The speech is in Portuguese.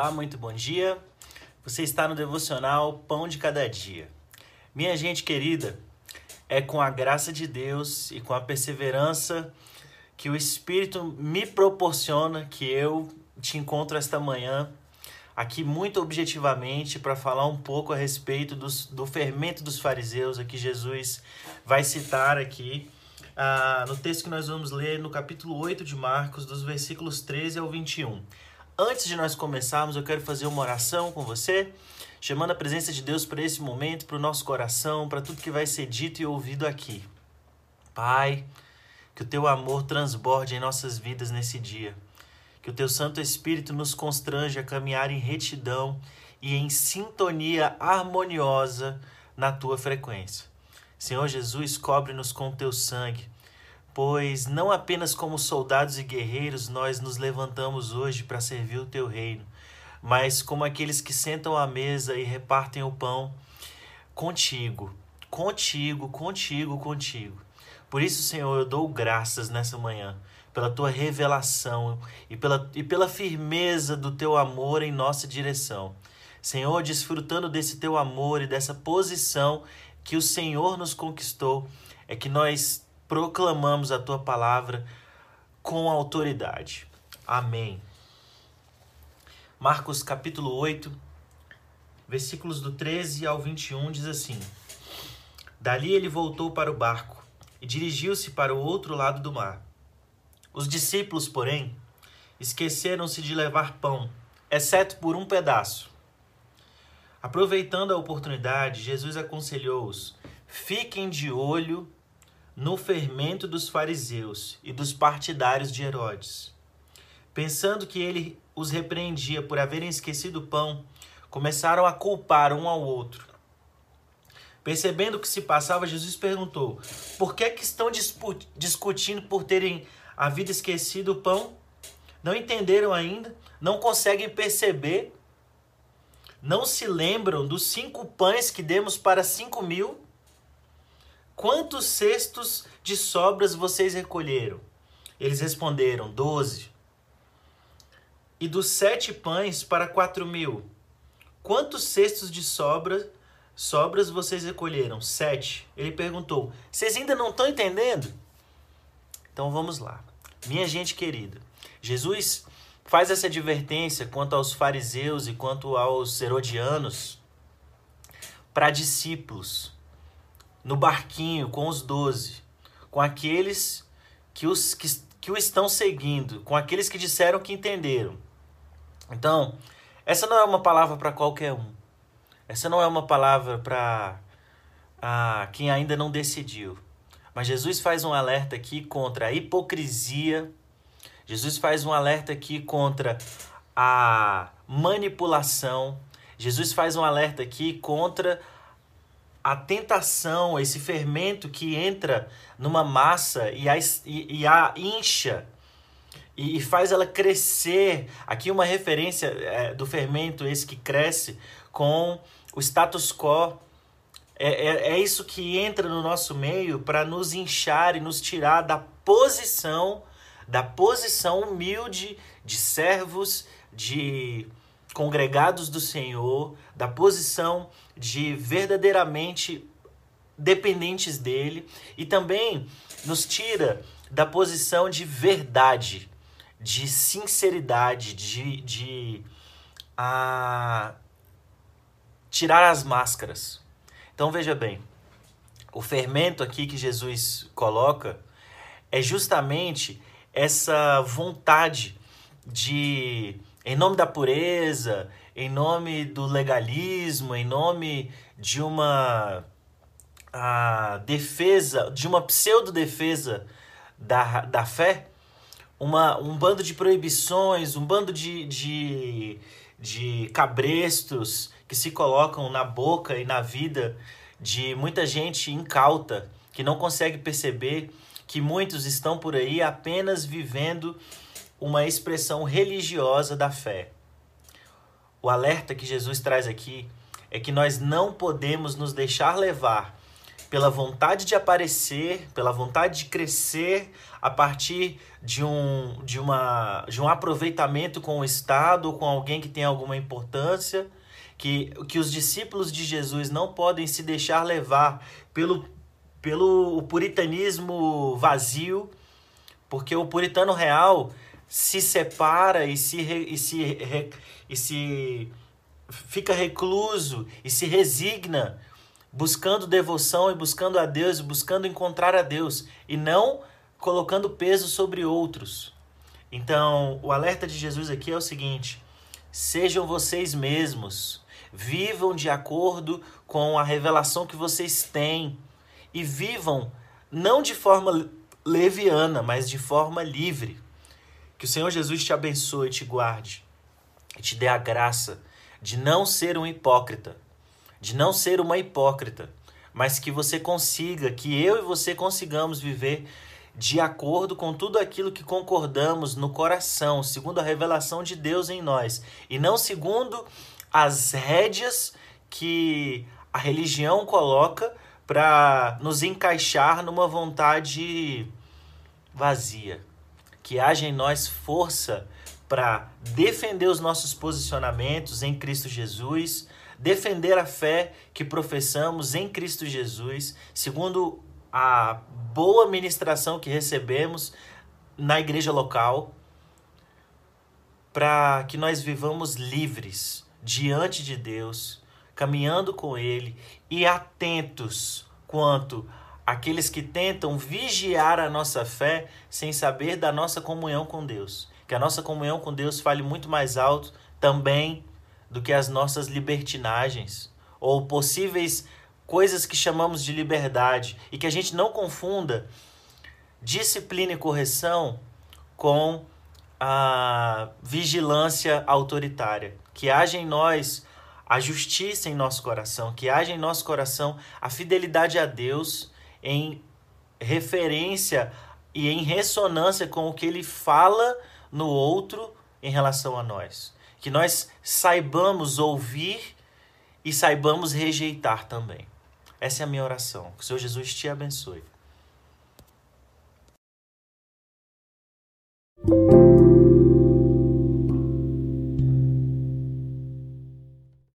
Olá, muito bom dia. Você está no devocional Pão de Cada Dia. Minha gente querida, é com a graça de Deus e com a perseverança que o Espírito me proporciona que eu te encontro esta manhã aqui muito objetivamente para falar um pouco a respeito dos, do fermento dos fariseus, aqui Jesus vai citar aqui ah, no texto que nós vamos ler no capítulo 8 de Marcos, dos versículos 13 ao 21. Antes de nós começarmos, eu quero fazer uma oração com você, chamando a presença de Deus para esse momento, para o nosso coração, para tudo que vai ser dito e ouvido aqui. Pai, que o teu amor transborde em nossas vidas nesse dia. Que o teu Santo Espírito nos constrange a caminhar em retidão e em sintonia harmoniosa na tua frequência. Senhor Jesus, cobre-nos com o teu sangue pois não apenas como soldados e guerreiros nós nos levantamos hoje para servir o teu reino, mas como aqueles que sentam à mesa e repartem o pão contigo, contigo, contigo, contigo. Por isso, Senhor, eu dou graças nessa manhã pela tua revelação e pela, e pela firmeza do teu amor em nossa direção. Senhor, desfrutando desse teu amor e dessa posição que o Senhor nos conquistou, é que nós proclamamos a tua palavra com autoridade. Amém. Marcos capítulo 8, versículos do 13 ao 21 diz assim: Dali ele voltou para o barco e dirigiu-se para o outro lado do mar. Os discípulos, porém, esqueceram-se de levar pão, exceto por um pedaço. Aproveitando a oportunidade, Jesus aconselhou-os: fiquem de olho no fermento dos fariseus e dos partidários de Herodes. Pensando que ele os repreendia por haverem esquecido o pão, começaram a culpar um ao outro. Percebendo o que se passava, Jesus perguntou: Por que, é que estão discutindo por terem havido esquecido o pão? Não entenderam ainda? Não conseguem perceber? Não se lembram dos cinco pães que demos para cinco mil? Quantos cestos de sobras vocês recolheram? Eles responderam: Doze. E dos sete pães para quatro mil? Quantos cestos de sobra, sobras vocês recolheram? Sete. Ele perguntou: Vocês ainda não estão entendendo? Então vamos lá. Minha gente querida, Jesus faz essa advertência quanto aos fariseus e quanto aos herodianos para discípulos no barquinho com os doze, com aqueles que, os, que, que o estão seguindo, com aqueles que disseram que entenderam. Então, essa não é uma palavra para qualquer um. Essa não é uma palavra para quem ainda não decidiu. Mas Jesus faz um alerta aqui contra a hipocrisia. Jesus faz um alerta aqui contra a manipulação. Jesus faz um alerta aqui contra a tentação, esse fermento que entra numa massa e a, e, e a incha e, e, faz ela crescer. Aqui uma referência é, do fermento, esse que cresce com o status quo. É, é, é isso que entra no nosso meio para nos inchar e nos tirar da posição, da posição humilde de servos, de congregados do Senhor, da posição de verdadeiramente dependentes dele e também nos tira da posição de verdade, de sinceridade, de, de a, tirar as máscaras. Então veja bem, o fermento aqui que Jesus coloca é justamente essa vontade de, em nome da pureza, em nome do legalismo, em nome de uma a defesa, de uma pseudo-defesa da, da fé, uma, um bando de proibições, um bando de, de, de cabrestos que se colocam na boca e na vida de muita gente incauta, que não consegue perceber que muitos estão por aí apenas vivendo uma expressão religiosa da fé. O alerta que Jesus traz aqui é que nós não podemos nos deixar levar pela vontade de aparecer, pela vontade de crescer a partir de um, de uma, de um aproveitamento com o Estado ou com alguém que tem alguma importância, que, que os discípulos de Jesus não podem se deixar levar pelo, pelo puritanismo vazio, porque o puritano real se separa e se, e se, e se fica recluso e se resigna buscando devoção e buscando a Deus e buscando encontrar a Deus e não colocando peso sobre outros. Então, o alerta de Jesus aqui é o seguinte: sejam vocês mesmos, vivam de acordo com a revelação que vocês têm e vivam não de forma leviana, mas de forma livre. Que o Senhor Jesus te abençoe te guarde e te dê a graça de não ser um hipócrita de não ser uma hipócrita, mas que você consiga, que eu e você consigamos viver de acordo com tudo aquilo que concordamos no coração, segundo a revelação de Deus em nós, e não segundo as rédeas que a religião coloca para nos encaixar numa vontade vazia. Que haja em nós força para defender os nossos posicionamentos em Cristo Jesus defender a fé que professamos em Cristo Jesus, segundo a boa ministração que recebemos na igreja local, para que nós vivamos livres diante de Deus, caminhando com Ele e atentos quanto aqueles que tentam vigiar a nossa fé sem saber da nossa comunhão com Deus. Que a nossa comunhão com Deus fale muito mais alto também do que as nossas libertinagens ou possíveis coisas que chamamos de liberdade e que a gente não confunda disciplina e correção com a vigilância autoritária. Que haja em nós a justiça em nosso coração, que haja em nosso coração a fidelidade a Deus em referência e em ressonância com o que ele fala no outro em relação a nós que nós saibamos ouvir e saibamos rejeitar também. Essa é a minha oração. Que o Senhor Jesus te abençoe.